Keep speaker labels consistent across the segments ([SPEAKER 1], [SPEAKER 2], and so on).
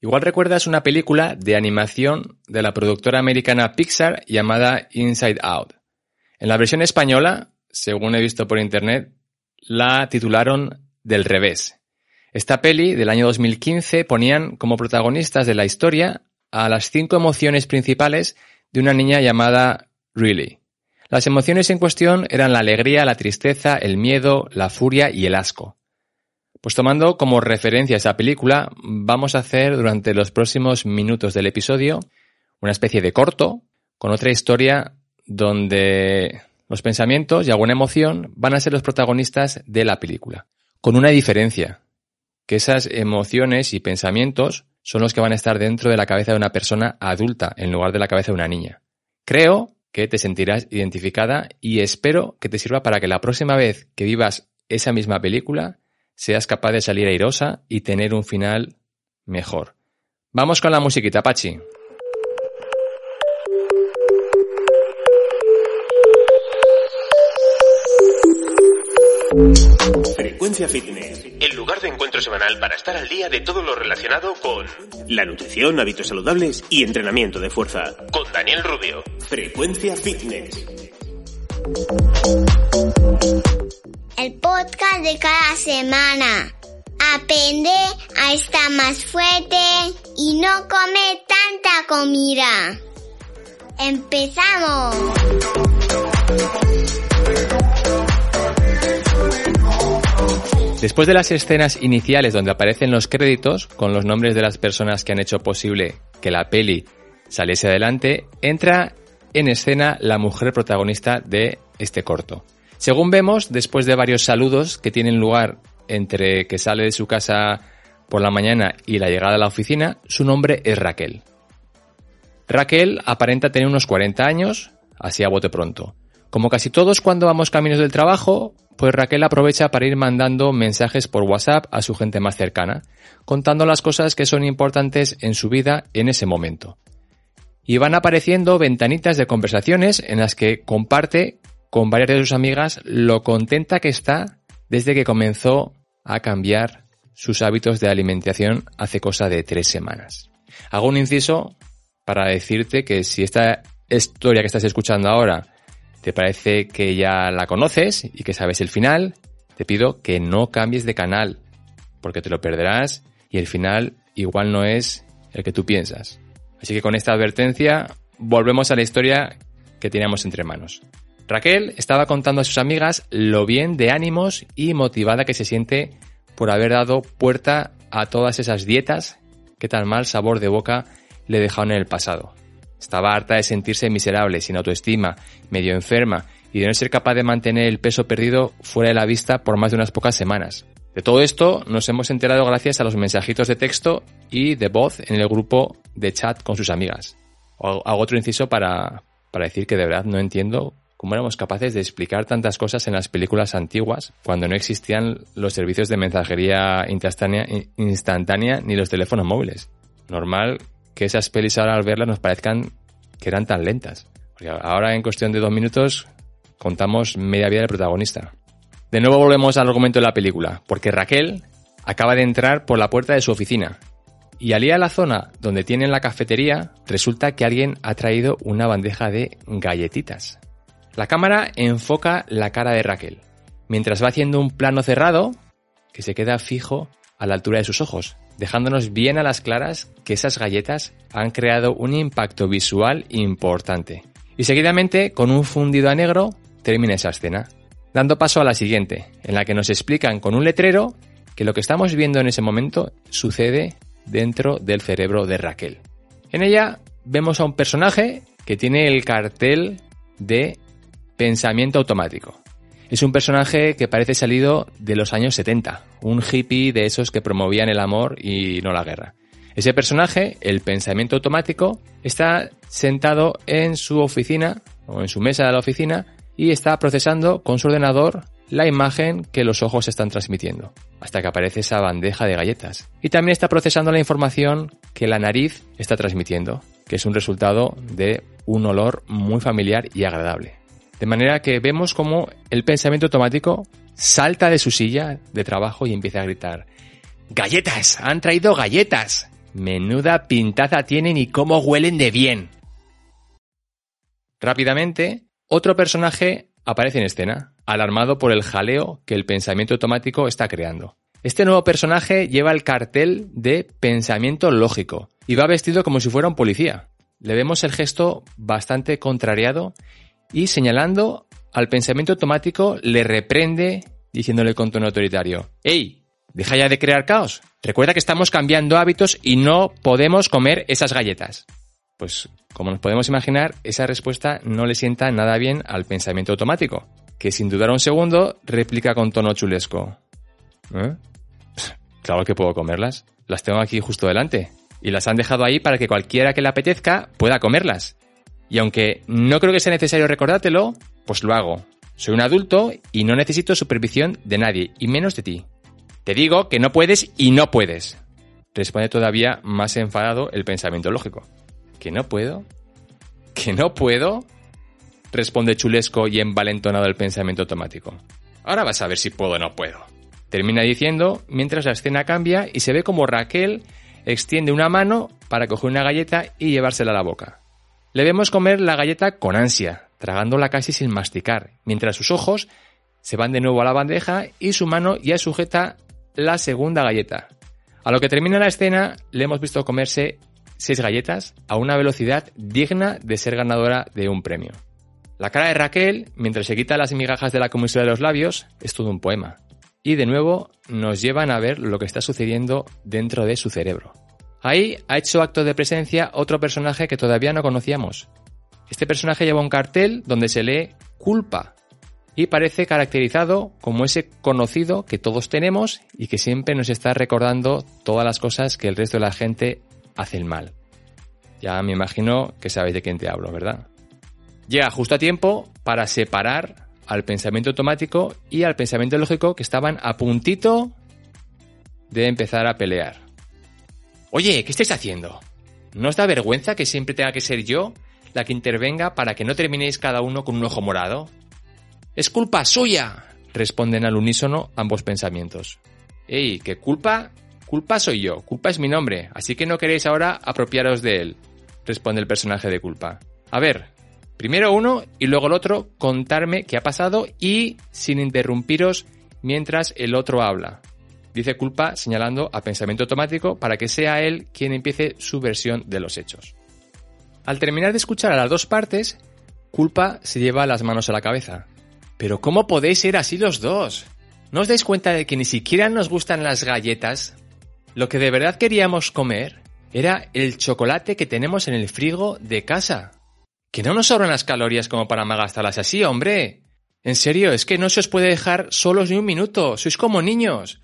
[SPEAKER 1] Igual recuerdas una película de animación de la productora americana Pixar llamada Inside Out. En la versión española, según he visto por internet, la titularon Del revés. Esta peli del año 2015 ponían como protagonistas de la historia a las cinco emociones principales de una niña llamada Riley. Las emociones en cuestión eran la alegría, la tristeza, el miedo, la furia y el asco. Pues tomando como referencia esa película, vamos a hacer durante los próximos minutos del episodio una especie de corto con otra historia donde los pensamientos y alguna emoción van a ser los protagonistas de la película. Con una diferencia, que esas emociones y pensamientos son los que van a estar dentro de la cabeza de una persona adulta en lugar de la cabeza de una niña. Creo que te sentirás identificada y espero que te sirva para que la próxima vez que vivas esa misma película seas capaz de salir airosa y tener un final mejor. Vamos con la musiquita, Pachi.
[SPEAKER 2] Frecuencia Fitness, el lugar de encuentro semanal para estar al día de todo lo relacionado con la nutrición, hábitos saludables y entrenamiento de fuerza. Con Daniel Rubio. Frecuencia Fitness.
[SPEAKER 3] El podcast de cada semana. Aprende a estar más fuerte y no comer tanta comida. ¡Empezamos!
[SPEAKER 1] Después de las escenas iniciales donde aparecen los créditos con los nombres de las personas que han hecho posible que la peli saliese adelante, entra en escena la mujer protagonista de este corto. Según vemos, después de varios saludos que tienen lugar entre que sale de su casa por la mañana y la llegada a la oficina, su nombre es Raquel. Raquel aparenta tener unos 40 años, así a bote pronto. Como casi todos cuando vamos caminos del trabajo, pues Raquel aprovecha para ir mandando mensajes por WhatsApp a su gente más cercana, contando las cosas que son importantes en su vida en ese momento. Y van apareciendo ventanitas de conversaciones en las que comparte con varias de sus amigas lo contenta que está desde que comenzó a cambiar sus hábitos de alimentación hace cosa de tres semanas. Hago un inciso para decirte que si esta historia que estás escuchando ahora te parece que ya la conoces y que sabes el final, te pido que no cambies de canal, porque te lo perderás y el final igual no es el que tú piensas. Así que con esta advertencia volvemos a la historia que teníamos entre manos. Raquel estaba contando a sus amigas lo bien de ánimos y motivada que se siente por haber dado puerta a todas esas dietas que tan mal sabor de boca le dejaron en el pasado. Estaba harta de sentirse miserable, sin autoestima, medio enferma y de no ser capaz de mantener el peso perdido fuera de la vista por más de unas pocas semanas. De todo esto nos hemos enterado gracias a los mensajitos de texto y de voz en el grupo de chat con sus amigas. Hago otro inciso para, para decir que de verdad no entiendo cómo éramos capaces de explicar tantas cosas en las películas antiguas cuando no existían los servicios de mensajería instantánea, instantánea ni los teléfonos móviles. Normal que esas pelis ahora al verlas nos parezcan que eran tan lentas. Porque ahora en cuestión de dos minutos contamos media vida del protagonista. De nuevo volvemos al argumento de la película, porque Raquel acaba de entrar por la puerta de su oficina y al ir a la zona donde tienen la cafetería, resulta que alguien ha traído una bandeja de galletitas. La cámara enfoca la cara de Raquel, mientras va haciendo un plano cerrado que se queda fijo a la altura de sus ojos, dejándonos bien a las claras que esas galletas han creado un impacto visual importante. Y seguidamente, con un fundido a negro, termina esa escena, dando paso a la siguiente, en la que nos explican con un letrero que lo que estamos viendo en ese momento sucede dentro del cerebro de Raquel. En ella vemos a un personaje que tiene el cartel de pensamiento automático. Es un personaje que parece salido de los años 70, un hippie de esos que promovían el amor y no la guerra. Ese personaje, el pensamiento automático, está sentado en su oficina o en su mesa de la oficina y está procesando con su ordenador la imagen que los ojos están transmitiendo, hasta que aparece esa bandeja de galletas. Y también está procesando la información que la nariz está transmitiendo, que es un resultado de un olor muy familiar y agradable. De manera que vemos como el pensamiento automático salta de su silla de trabajo y empieza a gritar, ¡Galletas! ¡Han traído galletas! Menuda pintaza tienen y cómo huelen de bien. Rápidamente, otro personaje aparece en escena, alarmado por el jaleo que el pensamiento automático está creando. Este nuevo personaje lleva el cartel de pensamiento lógico y va vestido como si fuera un policía. Le vemos el gesto bastante contrariado y señalando al pensamiento automático le reprende diciéndole con tono autoritario, ¡Ey! Deja ya de crear caos. Recuerda que estamos cambiando hábitos y no podemos comer esas galletas. Pues, como nos podemos imaginar, esa respuesta no le sienta nada bien al pensamiento automático, que sin dudar un segundo replica con tono chulesco. ¿Eh? Claro que puedo comerlas. Las tengo aquí justo delante. Y las han dejado ahí para que cualquiera que le apetezca pueda comerlas. Y aunque no creo que sea necesario recordártelo, pues lo hago. Soy un adulto y no necesito supervisión de nadie, y menos de ti. Te digo que no puedes y no puedes. Responde todavía más enfadado el pensamiento lógico. ¿Que no puedo? ¿Que no puedo? Responde chulesco y envalentonado el pensamiento automático. Ahora vas a ver si puedo o no puedo. Termina diciendo mientras la escena cambia y se ve como Raquel extiende una mano para coger una galleta y llevársela a la boca. Le vemos comer la galleta con ansia, tragándola casi sin masticar, mientras sus ojos se van de nuevo a la bandeja y su mano ya sujeta la segunda galleta. A lo que termina la escena, le hemos visto comerse seis galletas a una velocidad digna de ser ganadora de un premio. La cara de Raquel, mientras se quita las migajas de la comisura de los labios, es todo un poema. Y de nuevo nos llevan a ver lo que está sucediendo dentro de su cerebro. Ahí ha hecho acto de presencia otro personaje que todavía no conocíamos. Este personaje lleva un cartel donde se lee culpa, y parece caracterizado como ese conocido que todos tenemos y que siempre nos está recordando todas las cosas que el resto de la gente hace el mal. Ya me imagino que sabéis de quién te hablo, ¿verdad? Llega justo a tiempo para separar al pensamiento automático y al pensamiento lógico que estaban a puntito de empezar a pelear. Oye, ¿qué estáis haciendo? ¿No os da vergüenza que siempre tenga que ser yo la que intervenga para que no terminéis cada uno con un ojo morado? Es culpa suya, responden al unísono ambos pensamientos. ¡Ey! ¿Qué culpa? Culpa soy yo, culpa es mi nombre, así que no queréis ahora apropiaros de él, responde el personaje de culpa. A ver, primero uno y luego el otro contarme qué ha pasado y sin interrumpiros mientras el otro habla. Dice culpa señalando a pensamiento automático para que sea él quien empiece su versión de los hechos. Al terminar de escuchar a las dos partes, culpa se lleva las manos a la cabeza. Pero ¿cómo podéis ser así los dos? ¿No os dais cuenta de que ni siquiera nos gustan las galletas? Lo que de verdad queríamos comer era el chocolate que tenemos en el frigo de casa. Que no nos sobran las calorías como para magastarlas así, hombre. En serio, es que no se os puede dejar solos ni un minuto. Sois como niños.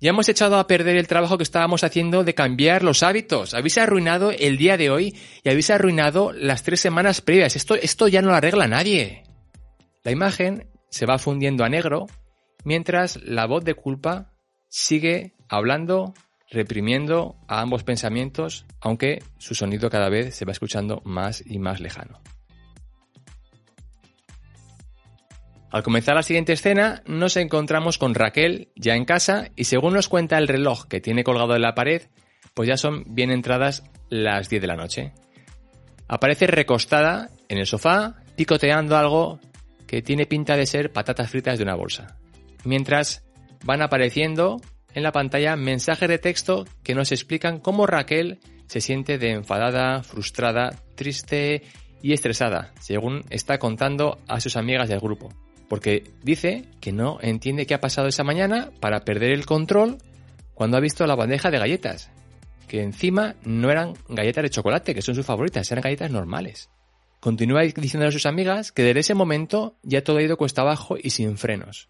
[SPEAKER 1] Ya hemos echado a perder el trabajo que estábamos haciendo de cambiar los hábitos. Habéis arruinado el día de hoy y habéis arruinado las tres semanas previas. Esto, esto ya no lo arregla nadie. La imagen se va fundiendo a negro, mientras la voz de culpa sigue hablando, reprimiendo a ambos pensamientos, aunque su sonido cada vez se va escuchando más y más lejano. Al comenzar la siguiente escena, nos encontramos con Raquel ya en casa y según nos cuenta el reloj que tiene colgado en la pared, pues ya son bien entradas las 10 de la noche. Aparece recostada en el sofá, picoteando algo que tiene pinta de ser patatas fritas de una bolsa. Mientras van apareciendo en la pantalla mensajes de texto que nos explican cómo Raquel se siente de enfadada, frustrada, triste y estresada, según está contando a sus amigas del grupo. Porque dice que no entiende qué ha pasado esa mañana para perder el control cuando ha visto la bandeja de galletas. Que encima no eran galletas de chocolate, que son sus favoritas, eran galletas normales. Continúa diciendo a sus amigas que desde ese momento ya todo ha ido cuesta abajo y sin frenos.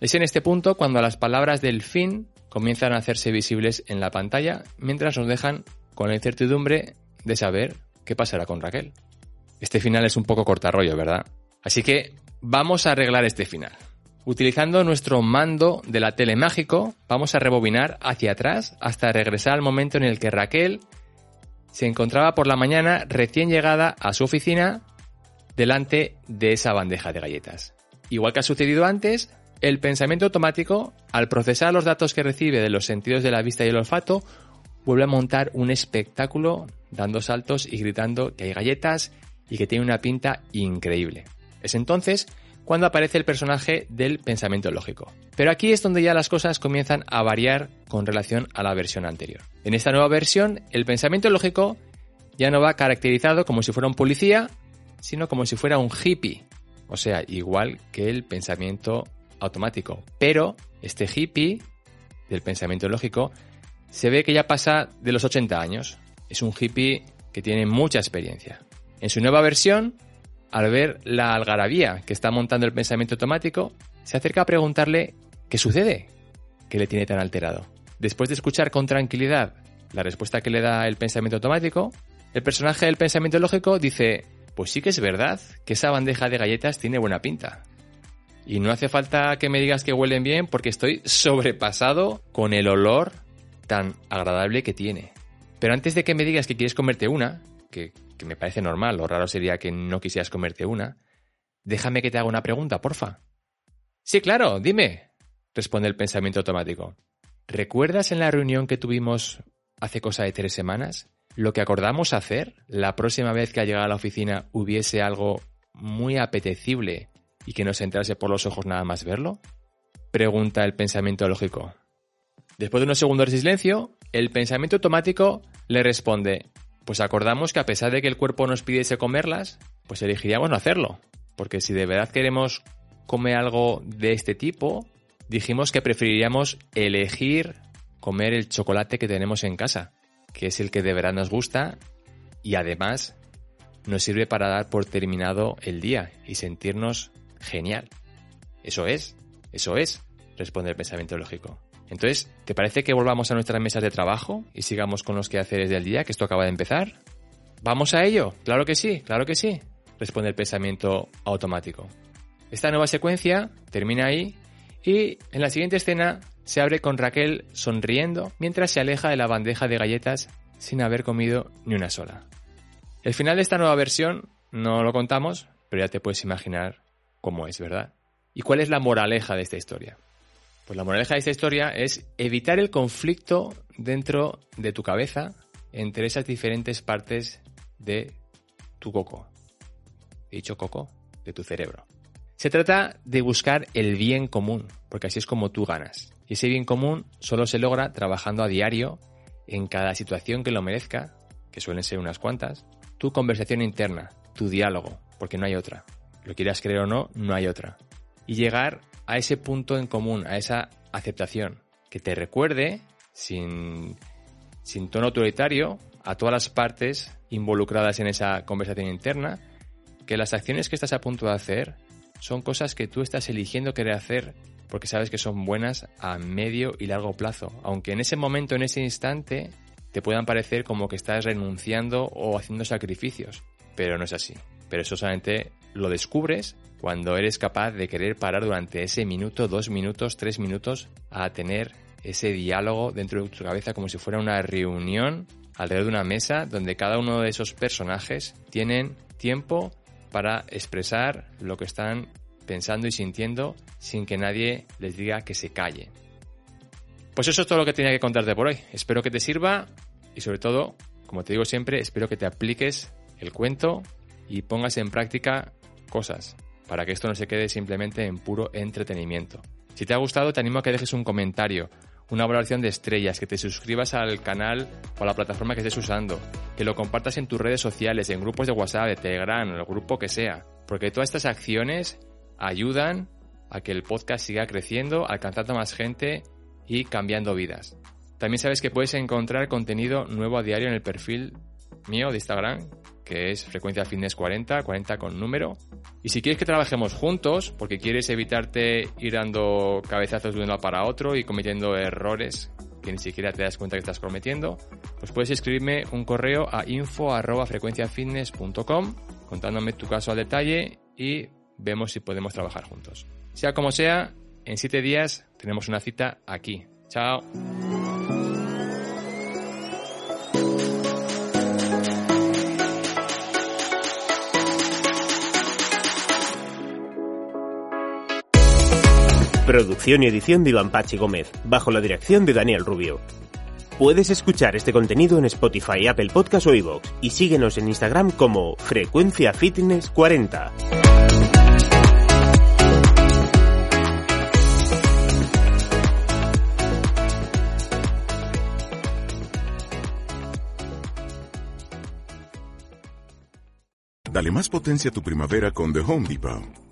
[SPEAKER 1] Es en este punto cuando las palabras del fin comienzan a hacerse visibles en la pantalla mientras nos dejan con la incertidumbre de saber qué pasará con Raquel. Este final es un poco cortarrollo, ¿verdad? Así que vamos a arreglar este final. Utilizando nuestro mando de la tele mágico, vamos a rebobinar hacia atrás hasta regresar al momento en el que Raquel se encontraba por la mañana recién llegada a su oficina delante de esa bandeja de galletas. Igual que ha sucedido antes, el pensamiento automático, al procesar los datos que recibe de los sentidos de la vista y el olfato, vuelve a montar un espectáculo dando saltos y gritando que hay galletas y que tiene una pinta increíble. Es entonces cuando aparece el personaje del pensamiento lógico. Pero aquí es donde ya las cosas comienzan a variar con relación a la versión anterior. En esta nueva versión, el pensamiento lógico ya no va caracterizado como si fuera un policía, sino como si fuera un hippie. O sea, igual que el pensamiento automático. Pero este hippie del pensamiento lógico se ve que ya pasa de los 80 años. Es un hippie que tiene mucha experiencia. En su nueva versión, al ver la algarabía que está montando el pensamiento automático, se acerca a preguntarle qué sucede, que le tiene tan alterado. Después de escuchar con tranquilidad la respuesta que le da el pensamiento automático, el personaje del pensamiento lógico dice, pues sí que es verdad que esa bandeja de galletas tiene buena pinta. Y no hace falta que me digas que huelen bien porque estoy sobrepasado con el olor tan agradable que tiene. Pero antes de que me digas que quieres comerte una, que, me parece normal, lo raro sería que no quisieras comerte una, déjame que te haga una pregunta, porfa. Sí, claro, dime, responde el pensamiento automático. ¿Recuerdas en la reunión que tuvimos hace cosa de tres semanas? Lo que acordamos hacer la próxima vez que al llegar a la oficina hubiese algo muy apetecible y que nos entrase por los ojos nada más verlo? Pregunta el pensamiento lógico. Después de unos segundos de silencio, el pensamiento automático le responde, pues acordamos que a pesar de que el cuerpo nos pidiese comerlas, pues elegiríamos no hacerlo. Porque si de verdad queremos comer algo de este tipo, dijimos que preferiríamos elegir comer el chocolate que tenemos en casa, que es el que de verdad nos gusta y además nos sirve para dar por terminado el día y sentirnos genial. Eso es, eso es, responde el pensamiento lógico. Entonces, ¿te parece que volvamos a nuestras mesas de trabajo y sigamos con los quehaceres del día, que esto acaba de empezar? ¿Vamos a ello? Claro que sí, claro que sí, responde el pensamiento automático. Esta nueva secuencia termina ahí y en la siguiente escena se abre con Raquel sonriendo mientras se aleja de la bandeja de galletas sin haber comido ni una sola. El final de esta nueva versión no lo contamos, pero ya te puedes imaginar cómo es, ¿verdad? ¿Y cuál es la moraleja de esta historia? Pues la moraleja de esta historia es evitar el conflicto dentro de tu cabeza entre esas diferentes partes de tu coco. He dicho coco, de tu cerebro. Se trata de buscar el bien común, porque así es como tú ganas. Y ese bien común solo se logra trabajando a diario en cada situación que lo merezca, que suelen ser unas cuantas, tu conversación interna, tu diálogo, porque no hay otra. Lo quieras creer o no, no hay otra. Y llegar a ese punto en común, a esa aceptación, que te recuerde, sin, sin tono autoritario, a todas las partes involucradas en esa conversación interna, que las acciones que estás a punto de hacer son cosas que tú estás eligiendo querer hacer porque sabes que son buenas a medio y largo plazo, aunque en ese momento, en ese instante, te puedan parecer como que estás renunciando o haciendo sacrificios, pero no es así. Pero eso solamente lo descubres cuando eres capaz de querer parar durante ese minuto, dos minutos, tres minutos a tener ese diálogo dentro de tu cabeza como si fuera una reunión alrededor de una mesa donde cada uno de esos personajes tienen tiempo para expresar lo que están pensando y sintiendo sin que nadie les diga que se calle. Pues eso es todo lo que tenía que contarte por hoy. Espero que te sirva y sobre todo, como te digo siempre, espero que te apliques el cuento y pongas en práctica cosas para que esto no se quede simplemente en puro entretenimiento. Si te ha gustado, te animo a que dejes un comentario, una valoración de estrellas, que te suscribas al canal o a la plataforma que estés usando, que lo compartas en tus redes sociales, en grupos de WhatsApp, de Telegram, el grupo que sea, porque todas estas acciones ayudan a que el podcast siga creciendo, alcanzando más gente y cambiando vidas. También sabes que puedes encontrar contenido nuevo a diario en el perfil mío de Instagram, que es frecuencia fitness 40, 40 con número. Y si quieres que trabajemos juntos, porque quieres evitarte ir dando cabezazos de uno para otro y cometiendo errores que ni siquiera te das cuenta que estás prometiendo, pues puedes escribirme un correo a info.frecuenciafitness.com contándome tu caso al detalle y vemos si podemos trabajar juntos. Sea como sea, en siete días tenemos una cita aquí. Chao.
[SPEAKER 2] Producción y edición de Iván Pachi Gómez, bajo la dirección de Daniel Rubio. Puedes escuchar este contenido en Spotify, Apple Podcast o iVoox y síguenos en Instagram como Frecuencia Fitness 40.
[SPEAKER 4] Dale más potencia a tu primavera con The Home Depot.